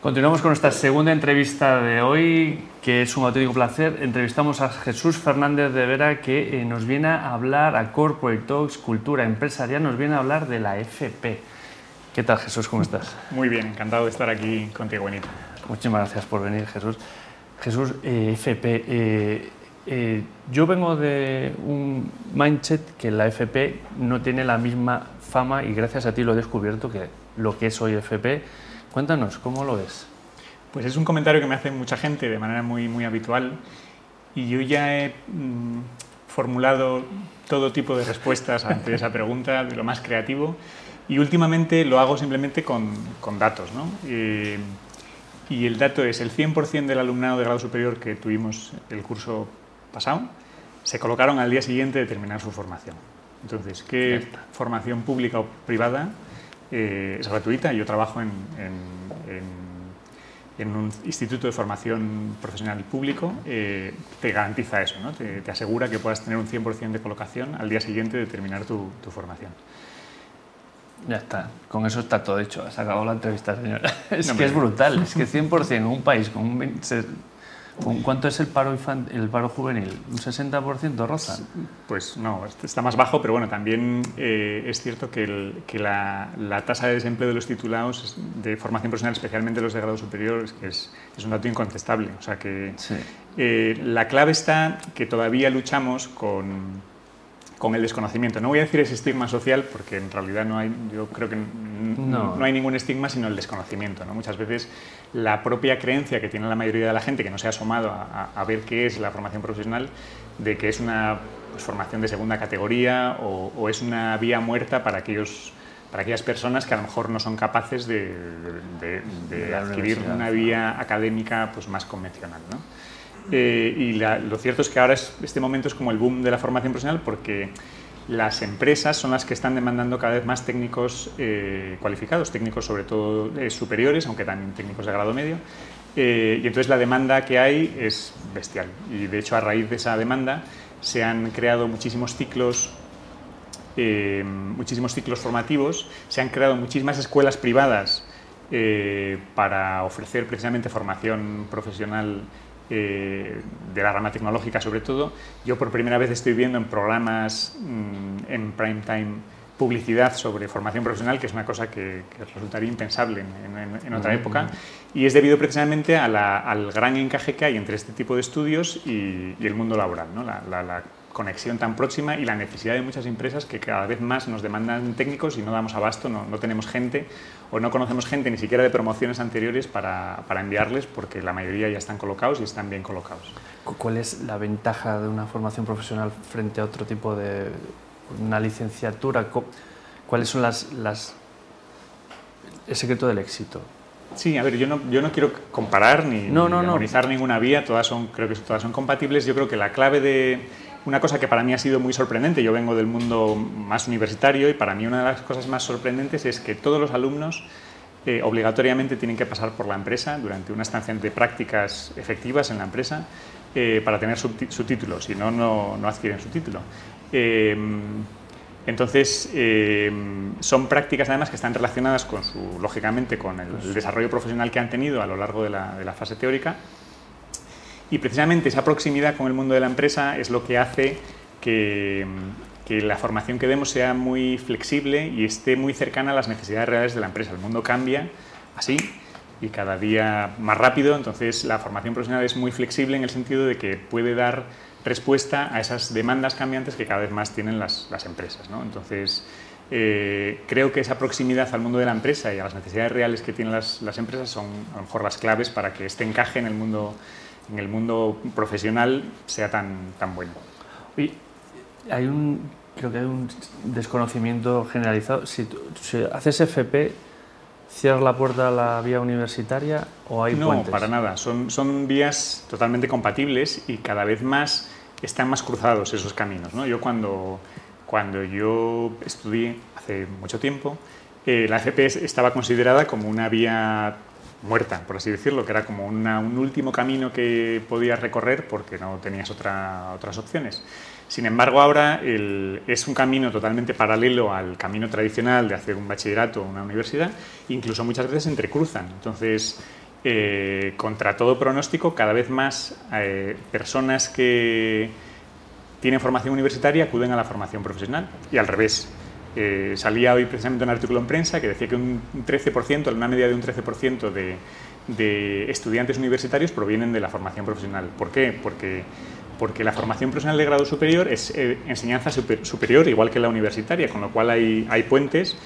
Continuamos con nuestra segunda entrevista de hoy, que es un auténtico placer. Entrevistamos a Jesús Fernández de Vera, que eh, nos viene a hablar a Corporate Talks, Cultura Empresarial, nos viene a hablar de la FP. ¿Qué tal, Jesús? ¿Cómo estás? Muy bien, encantado de estar aquí contigo, Benito. Muchísimas gracias por venir, Jesús. Jesús, eh, FP, eh, yo vengo de un mindset que la FP no tiene la misma fama y gracias a ti lo he descubierto que lo que es hoy FP Cuéntanos, ¿cómo lo ves? Pues es un comentario que me hace mucha gente de manera muy, muy habitual y yo ya he mm, formulado todo tipo de respuestas ante esa pregunta, de lo más creativo, y últimamente lo hago simplemente con, con datos. ¿no? Eh, y el dato es el 100% del alumnado de grado superior que tuvimos el curso pasado se colocaron al día siguiente de terminar su formación. Entonces, ¿qué formación pública o privada eh, es gratuita. Yo trabajo en, en, un instituto de formación profesional público. Eh, te garantiza eso, ¿no? te, asegura que puedas tener un 100% de colocación al día siguiente de terminar tu, tu, formación. Ya está, con eso está todo hecho. Has acabado la entrevista, señora. Es que es brutal, es que 100% en un país con un ¿Cuánto es el paro, el paro juvenil? ¿Un 60% roza? Pues no, está más bajo, pero bueno, también eh, es cierto que, la, tasa de desempleo de los titulados de formación profesional, especialmente los de grado superior, es, es, un dato incontestable. O sea que eh, la clave está que todavía luchamos con con el desconocimiento. No voy a decir ese estigma social porque en realidad no hay, yo creo que no, hay ningún estigma sino el desconocimiento. ¿no? Muchas veces la propia creencia que tiene la mayoría de la gente que no se ha asomado a, ver qué es la formación profesional, de que es una pues, formación de segunda categoría o, es una vía muerta para aquellos para aquellas personas que a lo mejor no son capaces de, adquirir una vía académica pues, más convencional. ¿no? Eh, y lo cierto es que ahora este momento es como el boom de la formación profesional porque las empresas son las que están demandando cada vez más técnicos eh, cualificados, técnicos sobre todo eh, superiores, aunque también técnicos de grado medio. y entonces la demanda que hay es bestial. Y de hecho a raíz de esa demanda se han creado muchísimos ciclos muchísimos ciclos formativos, se han creado muchísimas escuelas privadas para ofrecer precisamente formación profesional eh, de la rama tecnológica sobre todo. Yo por primera vez estoy viendo en programas mm, en prime time publicidad sobre formación profesional, que es una cosa que, resultaría impensable en, otra época, y es debido precisamente al gran encaje que hay entre este tipo de estudios y, el mundo laboral. ¿no? La, la, conexión tan próxima y la necesidad de muchas empresas que cada vez más nos demandan técnicos y no damos abasto, no, no tenemos gente o no conocemos gente ni siquiera de promociones anteriores para, para, enviarles porque la mayoría ya están colocados y están bien colocados. ¿Cuál es la ventaja de una formación profesional frente a otro tipo de una licenciatura? ¿Cuáles son las, las el secreto del éxito? Sí, a ver, yo no, yo no quiero comparar ni, no, no, ninguna vía, todas son, creo que todas son compatibles. Yo creo que la clave de, una cosa que para mí ha sido muy sorprendente, yo vengo del mundo más universitario y para mí una de las cosas más sorprendentes es que todos los alumnos eh, obligatoriamente tienen que pasar por la empresa durante una estancia de prácticas efectivas en la empresa eh, para tener su, título, si no, no adquieren su título. Em, entonces, em, son prácticas además que están relacionadas con su, lógicamente con el, desarrollo profesional que han tenido a lo largo de la, de la fase teórica y precisamente esa proximidad con el mundo de la empresa es lo que hace que, la formación que demos sea muy flexible y esté muy cercana a las necesidades reales de la empresa. El mundo cambia así y cada día más rápido, entonces la formación profesional es muy flexible en el sentido de que puede dar respuesta a esas demandas cambiantes que cada vez más tienen las, empresas. Entonces, eh, creo que esa proximidad al mundo de la empresa y a las necesidades reales que tienen las, las empresas son a lo mejor las claves para que este encaje en el mundo en el mundo profesional sea tan, tan bueno. hay un, creo que hay un desconocimiento generalizado. Si, haces FP, ¿cierras la puerta a la vía universitaria o hay no, para nada. Son, son vías totalmente compatibles y cada vez más están más cruzados esos caminos. ¿no? Yo cuando, cuando yo estudié hace mucho tiempo, eh, la FP estaba considerada como una vía muerta, por así decirlo, que era como un último camino que podías recorrer porque no tenías otra, otras opciones. Sin embargo, ahora es un camino totalmente paralelo al camino tradicional de hacer un bachillerato o una universidad, incluso muchas veces se entrecruzan. Entonces, eh, contra todo pronóstico, cada vez más eh, personas que tienen formación universitaria acuden a la formación profesional y al revés. Eh, salía hoy precisamente un artículo en prensa que decía que un 13%, una media de un 13% de, estudiantes universitarios provienen de la formación profesional. ¿Por qué? Porque, porque la formación profesional de grado superior es enseñanza superior, igual que la universitaria, con lo cual hay, hay puentes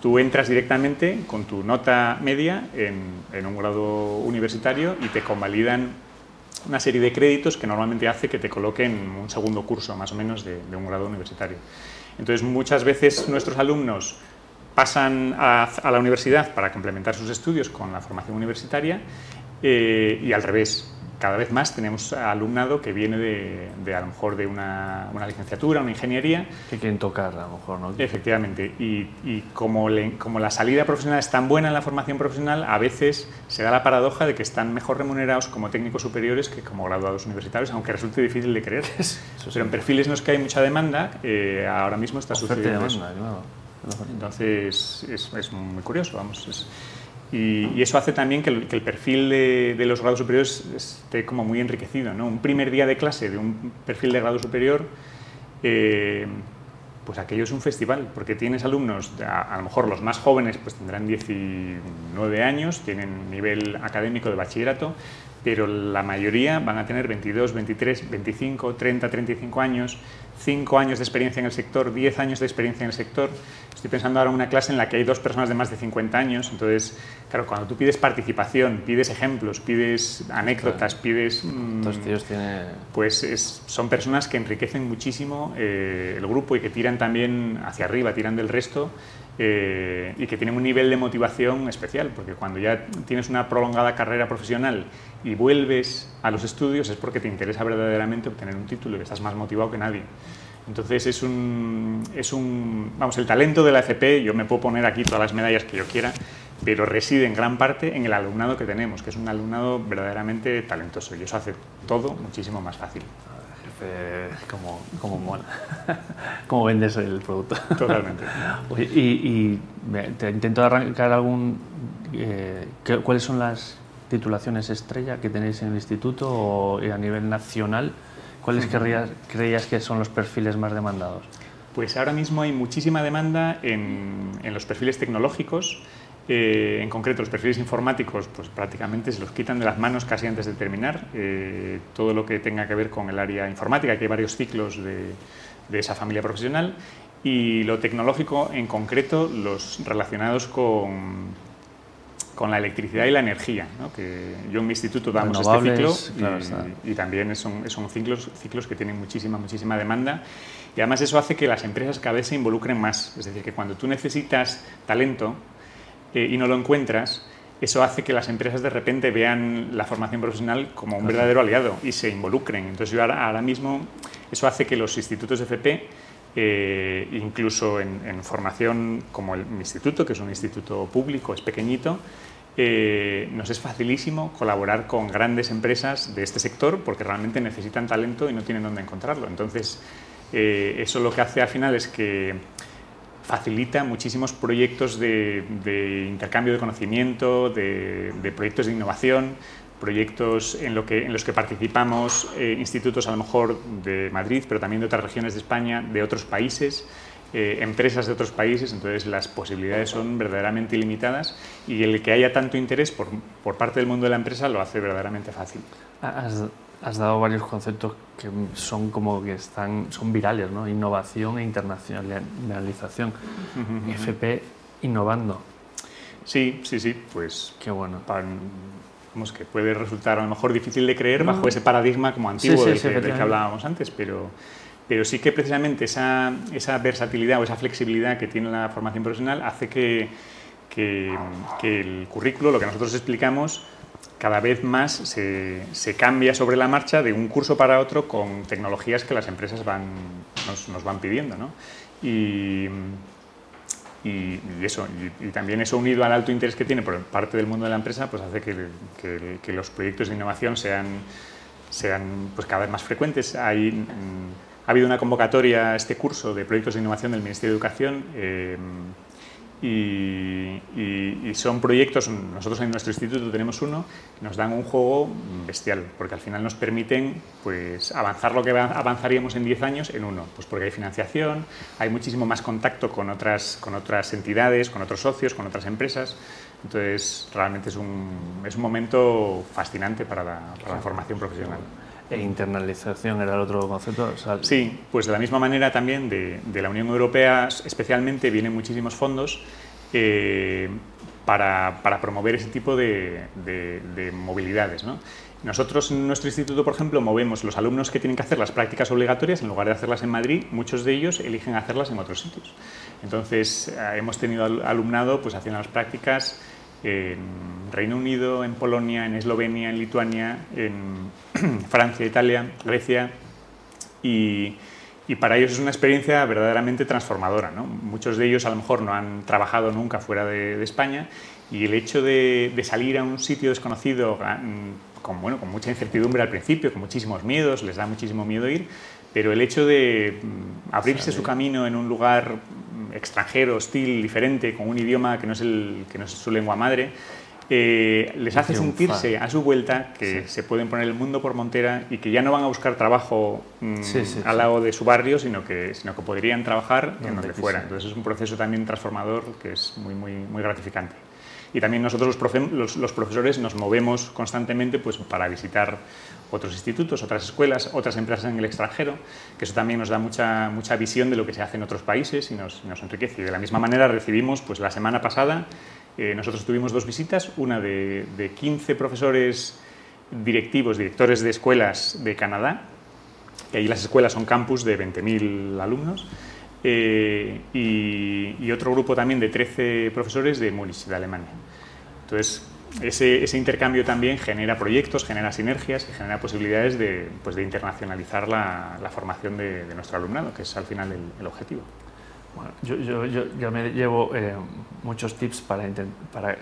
tú entras directamente con tu nota media en, un grado universitario y te convalidan una serie de créditos que normalmente hace que te coloquen un segundo curso más o menos de un grado universitario. Entonces muchas veces nuestros alumnos pasan a, la universidad para complementar sus estudios con la formación universitaria eh, y al revés cada vez más tenemos alumnado que viene de, a lo mejor de una, licenciatura, una ingeniería. Que quieren tocar a lo mejor, ¿no? Efectivamente. Y, como, como, la salida profesional es tan buena en la formación profesional, a veces se da la paradoja de que están mejor remunerados como técnicos superiores que como graduados universitarios, aunque resulte difícil de creer. Pero en perfiles en los que hay mucha demanda, eh, ahora mismo está sucediendo Entonces es, es, muy curioso, vamos. Y, eso hace también que el, perfil de, los grados superiores esté como muy enriquecido. ¿no? Un primer día de clase de un perfil de grado superior, eh, pues aquello es un festival, porque tienes alumnos, a, lo mejor los más jóvenes pues tendrán 19 años, tienen nivel académico de bachillerato, pero la mayoría van a tener 22, 23, 25, 30, 35 años, 5 años de experiencia en el sector, 10 años de experiencia en el sector. Estoy pensando ahora en una clase en la que hay dos personas de más de 50 años, entonces, claro, cuando tú pides participación, pides ejemplos, pides anécdotas, pides... Mm, tíos tiene... Pues son personas que enriquecen muchísimo eh, el grupo y que tiran también hacia arriba, tiran del resto eh, y que tienen un nivel de motivación especial, porque cuando ya tienes una prolongada carrera profesional y vuelves a los estudios es porque te interesa verdaderamente obtener un título y estás más motivado que nadie. Entonces es un, es un, vamos, el talento de la FP, yo me puedo poner aquí todas las medallas que yo quiera, pero reside en gran parte en el alumnado que tenemos, que es un alumnado verdaderamente talentoso y eso hace todo muchísimo más fácil. Eh, como, como mola. ¿Cómo vendes el producto? Totalmente. y, te intento arrancar algún... Eh, ¿Cuáles son las titulaciones estrella que tenéis en el instituto o a nivel nacional? ¿Cuáles creías, que son los perfiles más demandados? Pues ahora mismo hay muchísima demanda en, en los perfiles tecnológicos, eh, en concreto, los perfiles informáticos, pues prácticamente se los quitan de las manos casi antes de terminar. Eh, todo lo que tenga que ver con el área informática, que hay varios ciclos de, esa familia profesional. Y lo tecnológico, en concreto, los relacionados con, con la electricidad y la energía. Que yo en mi instituto damos este ciclo y, también son, son ciclos, ciclos que tienen muchísima, muchísima demanda. Y además eso hace que las empresas cada vez se involucren más. Es decir, que cuando tú necesitas talento, eh, y no lo encuentras, eso hace que las empresas de repente vean la formación profesional como un verdadero aliado y se involucren. Entonces yo ahora, mismo, eso hace que los institutos de FP, eh, incluso en, formación como el, mi instituto, que es un instituto público, es pequeñito, eh, nos es facilísimo colaborar con grandes empresas de este sector porque realmente necesitan talento y no tienen dónde encontrarlo. Entonces, eso lo que hace al final es que facilita muchísimos proyectos de, intercambio de conocimiento, de, proyectos de innovación, proyectos en, los que participamos eh, institutos a lo mejor de Madrid, pero también de otras regiones de España, de otros países, eh, empresas de otros países, entonces las posibilidades son verdaderamente ilimitadas y el que haya tanto interés por, parte del mundo de la empresa lo hace verdaderamente fácil. Has dado varios conceptos que son como que están, son virales, ¿no? Innovación e internacionalización. FP innovando. Sí, sí, sí, pues... Qué bueno. vamos, que puede resultar a lo mejor difícil de creer bajo ese paradigma como antiguo del, que, hablábamos antes, pero, pero sí que precisamente esa, esa, versatilidad o esa flexibilidad que tiene la formación profesional hace que, que, que el currículo, lo que nosotros explicamos, cada vez más se, se, cambia sobre la marcha de un curso para otro con tecnologías que las empresas van, nos, van pidiendo. ¿no? Y, y, eso, y, también eso unido al alto interés que tiene por parte del mundo de la empresa, pues hace que, que, los proyectos de innovación sean, sean pues cada vez más frecuentes. Hay, mm, ha habido una convocatoria a este curso de proyectos de innovación del Ministerio de Educación. Eh, y, son proyectos, nosotros en nuestro instituto tenemos uno, nos dan un juego bestial, porque al final nos permiten pues, avanzar lo que avanzaríamos en 10 años en uno, pues porque hay financiación, hay muchísimo más contacto con otras, con otras entidades, con otros socios, con otras empresas, entonces realmente es un, es un momento fascinante para la, para la formación profesional. E internalización era el otro concepto. sí, pues de la misma manera también de, de, la Unión Europea especialmente vienen muchísimos fondos eh, para, para, promover ese tipo de, de, movilidades. ¿no? Nosotros en nuestro instituto, por ejemplo, movemos los alumnos que tienen que hacer las prácticas obligatorias, en lugar de hacerlas en Madrid, muchos de ellos eligen hacerlas en otros sitios. Entonces, eh, hemos tenido alumnado pues, haciendo las prácticas en Reino Unido, en Polonia, en Eslovenia, en Lituania, en Francia, Italia, Grecia y, para ellos es una experiencia verdaderamente transformadora. Muchos de ellos a lo mejor no han trabajado nunca fuera de, España y el hecho de, salir a un sitio desconocido con, bueno, con mucha incertidumbre al principio, con muchísimos miedos, les da muchísimo miedo ir, pero el hecho de mm, abrirse su camino en un lugar extranjero, hostil, diferente, con un idioma que no es, el, que no es su lengua madre, eh, les hace sentirse a su vuelta que se pueden poner el mundo por montera y que ya no van a buscar trabajo mm, al lado de su barrio, sino que, sino que podrían trabajar en donde fuera. Entonces es un proceso también transformador que es muy, muy, muy gratificante. Y también nosotros los, los, profesores nos movemos constantemente pues, para visitar otros institutos, otras escuelas, otras empresas en el extranjero, que eso también nos da mucha, mucha visión de lo que se hace en otros países y nos, nos enriquece. Y de la misma manera recibimos pues, la semana pasada, eh, nosotros tuvimos dos visitas, una de, de 15 profesores directivos, directores de escuelas de Canadá, que ahí las escuelas son campus de 20.000 alumnos, eh, y, otro grupo también de 13 profesores de Múnich, de Alemania. Entonces, ese, intercambio también genera proyectos, genera sinergias y genera posibilidades de, pues, de internacionalizar la, formación de, nuestro alumnado, que es al final el, objetivo. Bueno, yo, yo, yo, me llevo eh, muchos tips para, para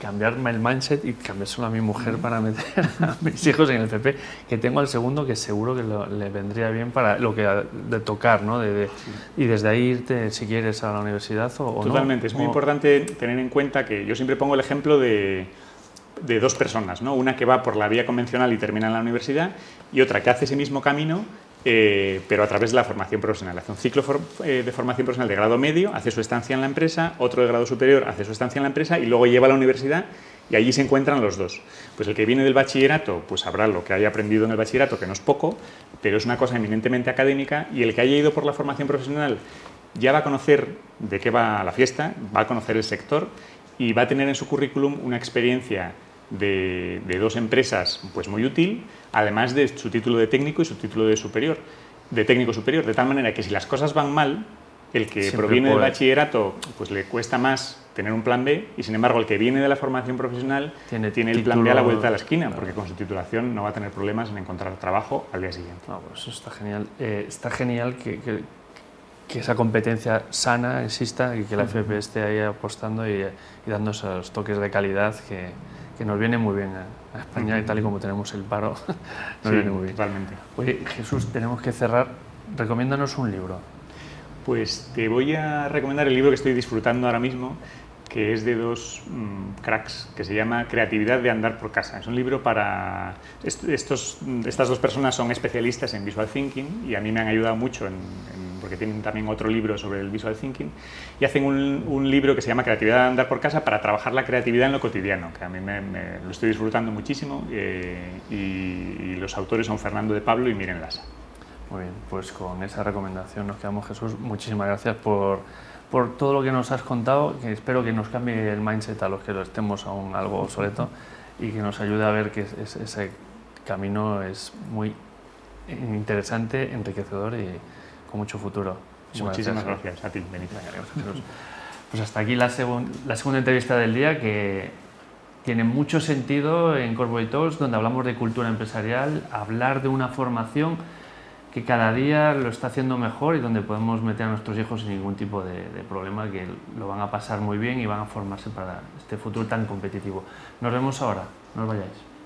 cambiarme el mindset y cambiárselo a mi mujer para meter a mis hijos en el FP, que tengo al segundo que seguro que le vendría bien para lo que de tocar, ¿no? De, y desde ahí irte, si quieres, a la universidad o, Totalmente, es muy importante tener en cuenta que yo siempre pongo el ejemplo de, de dos personas, ¿no? Una que va por la vía convencional y termina en la universidad y otra que hace ese mismo camino eh, pero a través de la formación profesional. Hace un ciclo eh, de formación profesional de grado medio, hace su estancia en la empresa, otro de grado superior hace su estancia en la empresa y luego lleva a la universidad y allí se encuentran los dos. Pues el que viene del bachillerato, pues sabrá lo que haya aprendido en el bachillerato, que no es poco, pero es una cosa eminentemente académica, y el que haya ido por la formación profesional ya va a conocer de qué va la fiesta, va a conocer el sector y va a tener en su currículum una experiencia de, dos empresas pues muy útil, además de su título de técnico y su título de superior, de técnico superior, de tal manera que si las cosas van mal, el que proviene del bachillerato pues le cuesta más tener un plan B y sin embargo el que viene de la formación profesional tiene, tiene el plan B a la vuelta de la esquina porque con su titulación no va a tener problemas en encontrar trabajo al día siguiente. pues eso está genial. Eh, está genial que, que, esa competencia sana exista y que la FP esté ahí apostando y, y dando esos toques de calidad que, que nos viene muy bien a, España y tal y como tenemos el paro, nos viene muy bien. Totalmente. Oye, Jesús, tenemos que cerrar. Recomiéndanos un libro. Pues te voy a recomendar el libro que estoy disfrutando ahora mismo, que es de dos mm, cracks, que se llama Creatividad de andar por casa. Es un libro para... Estos, estas dos personas son especialistas en visual thinking y a mí me han ayudado mucho en porque tienen también otro libro sobre el visual thinking, y hacen un, libro que se llama Creatividad de andar por casa para trabajar la creatividad en lo cotidiano, que a mí me, lo estoy disfrutando muchísimo, eh, y, los autores son Fernando de Pablo y Miren Lasa. Muy bien, pues con esa recomendación nos quedamos, Jesús. Muchísimas gracias por, por todo lo que nos has contado, que espero que nos cambie el mindset a los que lo estemos aún algo obsoleto y que nos ayude a ver que ese camino es muy interesante, enriquecedor y, con mucho futuro. Muchísimas, gracias. a ti, Benito. Pues hasta aquí la, la segunda entrevista del día que tiene mucho sentido en Corporate Talks, donde hablamos de cultura empresarial, hablar de una formación que cada día lo está haciendo mejor y donde podemos meter a nuestros hijos sin ningún tipo de, de, problema, que lo van a pasar muy bien y van a formarse para este futuro tan competitivo. Nos vemos ahora, no os vayáis.